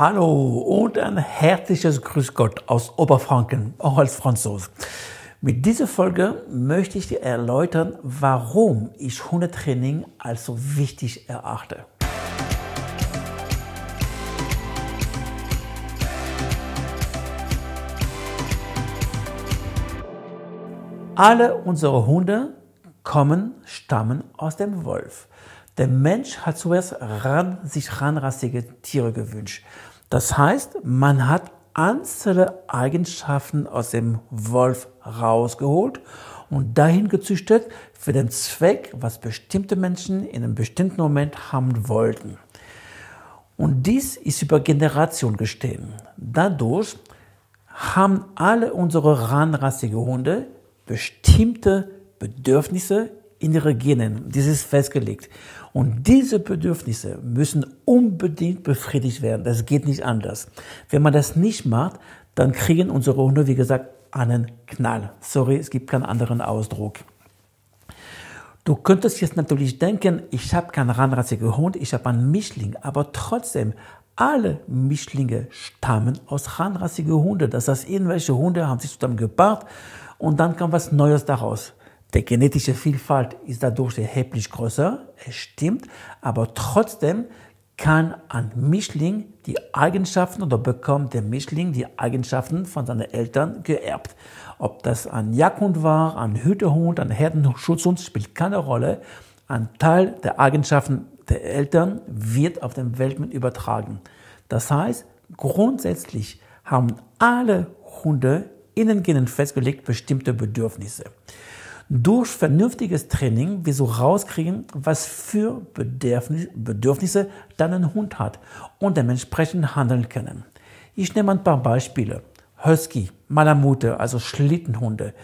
Hallo und ein herzliches Grüß Gott aus Oberfranken, auch als Franzose. Mit dieser Folge möchte ich dir erläutern, warum ich Hundetraining als so wichtig erachte. Alle unsere Hunde kommen, stammen aus dem Wolf. Der Mensch hat zuerst ran, sich ranrassige Tiere gewünscht. Das heißt, man hat einzelne Eigenschaften aus dem Wolf rausgeholt und dahin gezüchtet für den Zweck, was bestimmte Menschen in einem bestimmten Moment haben wollten. Und dies ist über Generationen gestehen. Dadurch haben alle unsere ranrassige Hunde bestimmte Bedürfnisse in ihre Genen. Dies ist festgelegt. Und diese Bedürfnisse müssen unbedingt befriedigt werden. Das geht nicht anders. Wenn man das nicht macht, dann kriegen unsere Hunde, wie gesagt, einen Knall. Sorry, es gibt keinen anderen Ausdruck. Du könntest jetzt natürlich denken, ich habe keinen ranrassigen Hund, ich habe einen Mischling, aber trotzdem, alle Mischlinge stammen aus ranrassigen Hunden. Das heißt, irgendwelche Hunde haben sich zusammen gepaart und dann kam was Neues daraus. Die genetische Vielfalt ist dadurch erheblich größer, es stimmt, aber trotzdem kann ein Mischling die Eigenschaften oder bekommt der Mischling die Eigenschaften von seinen Eltern geerbt. Ob das ein Jagdhund war, ein Hütehund, ein Herdenschutzhund, spielt keine Rolle. Ein Teil der Eigenschaften der Eltern wird auf den Welpen übertragen. Das heißt, grundsätzlich haben alle Hunde in den Genen festgelegt bestimmte Bedürfnisse durch vernünftiges Training wir so rauskriegen, was für Bedürfnisse dein Hund hat und dementsprechend handeln können. Ich nehme ein paar Beispiele. Husky, Malamute, also Schlittenhunde,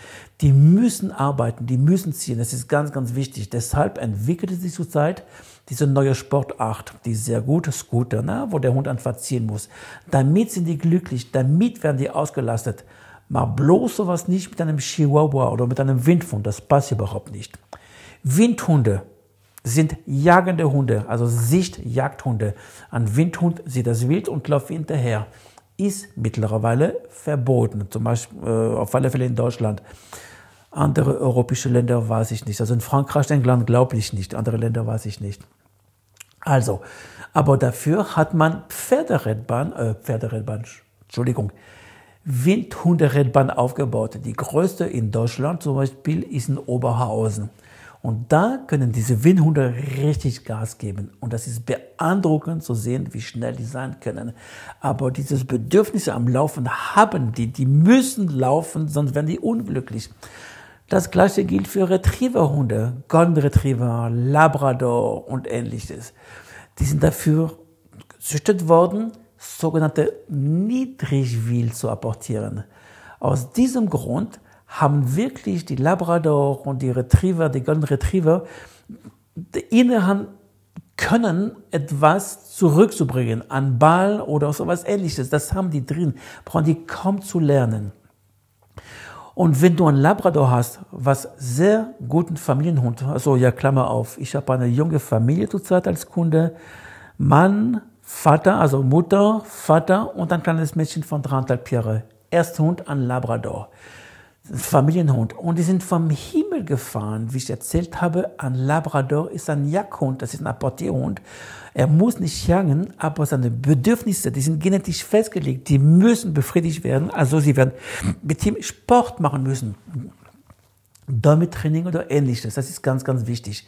die müssen arbeiten, die müssen ziehen. Das ist ganz, ganz wichtig. Deshalb entwickelt sich zurzeit diese neue Sportart, die sehr gute Scooter, ne, wo der Hund einfach ziehen muss. Damit sind die glücklich, damit werden die ausgelastet. Mach bloß sowas nicht mit einem Chihuahua oder mit einem Windhund. Das passt überhaupt nicht. Windhunde sind jagende Hunde, also Sichtjagdhunde. Ein Windhund sieht das Wild und läuft hinterher. Ist mittlerweile verboten, zum Beispiel äh, auf alle Fälle in Deutschland. Andere europäische Länder weiß ich nicht. Also in Frankreich, England glaube ich nicht. Andere Länder weiß ich nicht. Also, aber dafür hat man Pferderedbahn, äh, Pferderedbahn, Entschuldigung, Windhunderennbahn aufgebaut. Die größte in Deutschland zum Beispiel ist in Oberhausen. Und da können diese Windhunde richtig Gas geben. Und das ist beeindruckend zu sehen, wie schnell die sein können. Aber dieses Bedürfnis am Laufen haben die. Die müssen laufen, sonst werden die unglücklich. Das gleiche gilt für Retrieverhunde, Golden Retriever, Labrador und ähnliches. Die sind dafür gezüchtet worden, sogenannte Niedrigwill zu apportieren. Aus diesem Grund haben wirklich die Labrador und die Retriever, die Golden Retriever, innerhalb können, etwas zurückzubringen, an Ball oder sowas ähnliches. Das haben die drin, brauchen die kaum zu lernen. Und wenn du einen Labrador hast, was sehr guten Familienhund, also ja, Klammer auf, ich habe eine junge Familie zurzeit als Kunde, Mann, Vater, also Mutter, Vater und ein kleines Mädchen von dreieinhalb Jahre. Ersthund, ein Labrador. Familienhund. Und die sind vom Himmel gefahren. Wie ich erzählt habe, ein Labrador ist ein Jagdhund, das ist ein Apportierhund. Er muss nicht jagen, aber seine Bedürfnisse, die sind genetisch festgelegt, die müssen befriedigt werden. Also sie werden mit ihm Sport machen müssen. Dummy-Training oder ähnliches. Das ist ganz, ganz wichtig.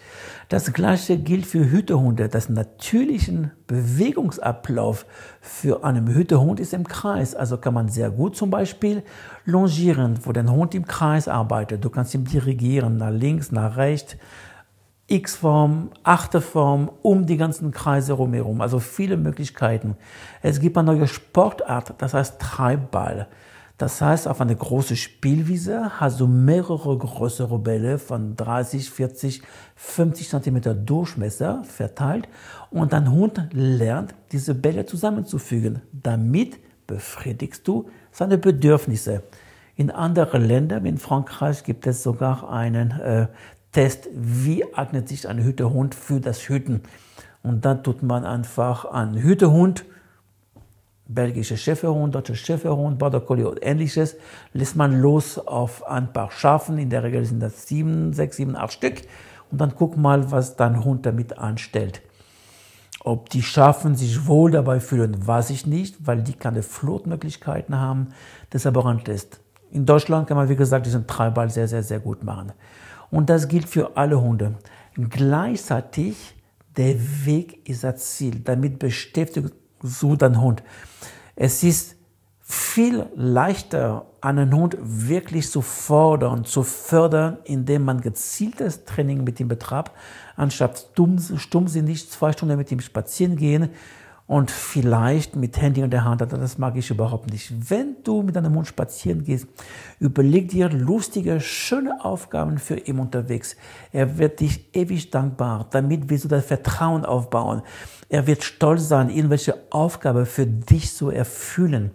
Das gleiche gilt für Hütehunde. Das natürlichen Bewegungsablauf für einen Hütehund ist im Kreis. Also kann man sehr gut zum Beispiel longieren, wo der Hund im Kreis arbeitet. Du kannst ihn dirigieren, nach links, nach rechts, X-Form, Achterform, um die ganzen Kreise rumherum. Also viele Möglichkeiten. Es gibt eine neue Sportart, das heißt Treibball. Das heißt, auf einer großen Spielwiese hast du mehrere größere Bälle von 30, 40, 50 Zentimeter Durchmesser verteilt und dein Hund lernt, diese Bälle zusammenzufügen. Damit befriedigst du seine Bedürfnisse. In anderen Ländern, wie in Frankreich, gibt es sogar einen äh, Test, wie eignet sich ein Hütehund für das Hüten. Und dann tut man einfach einen Hütehund belgische Schäferhund, deutsche Schäferhund, Border Collie und ähnliches, lässt man los auf ein paar Schafen. In der Regel sind das sieben, sechs, sieben, acht Stück. Und dann guck mal, was dein Hund damit anstellt. Ob die Schafen sich wohl dabei fühlen, weiß ich nicht, weil die keine Flotmöglichkeiten haben. Deshalb auch ein. In Deutschland kann man, wie gesagt, diesen Treibball sehr, sehr, sehr gut machen. Und das gilt für alle Hunde. Gleichzeitig, der Weg ist das Ziel. Damit beschäftigt so dein Hund. Es ist viel leichter, einen Hund wirklich zu fordern, zu fördern, indem man gezieltes Training mit ihm betreibt, anstatt stumm, stummsinnig zwei Stunden mit ihm spazieren gehen und vielleicht mit Handy in der Hand, das mag ich überhaupt nicht. Wenn du mit deinem Hund spazieren gehst, überleg dir lustige, schöne Aufgaben für ihn unterwegs. Er wird dich ewig dankbar. Damit wirst du das Vertrauen aufbauen. Er wird stolz sein, irgendwelche Aufgabe für dich zu erfüllen.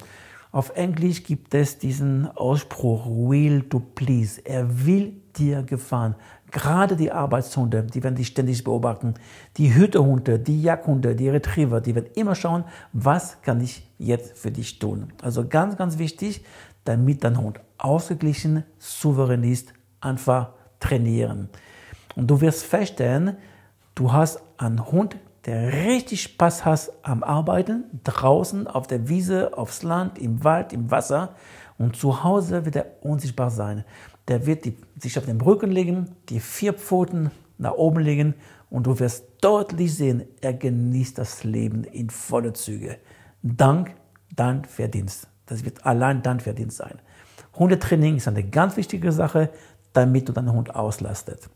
Auf Englisch gibt es diesen Ausspruch, will to please. Er will dir gefallen. Gerade die Arbeitshunde, die werden dich ständig beobachten. Die Hütehunde, die Jagdhunde, die Retriever, die werden immer schauen, was kann ich jetzt für dich tun. Also ganz, ganz wichtig, damit dein Hund ausgeglichen, souverän ist, einfach trainieren. Und du wirst feststellen, du hast einen Hund, der richtig Spaß hat am Arbeiten, draußen, auf der Wiese, aufs Land, im Wald, im Wasser. Und zu Hause wird er unsichtbar sein. Der wird die, sich auf den Rücken legen, die vier Pfoten nach oben legen und du wirst deutlich sehen, er genießt das Leben in volle Züge. Dank dein Verdienst. Das wird allein dein Verdienst sein. Hundetraining ist eine ganz wichtige Sache, damit du deinen Hund auslastet.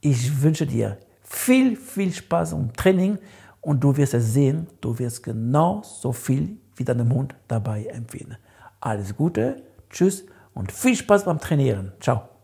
Ich wünsche dir viel, viel Spaß im Training und du wirst es sehen, du wirst genau so viel wie deinem Hund dabei empfehlen. Alles Gute, tschüss und viel Spaß beim Trainieren. Ciao.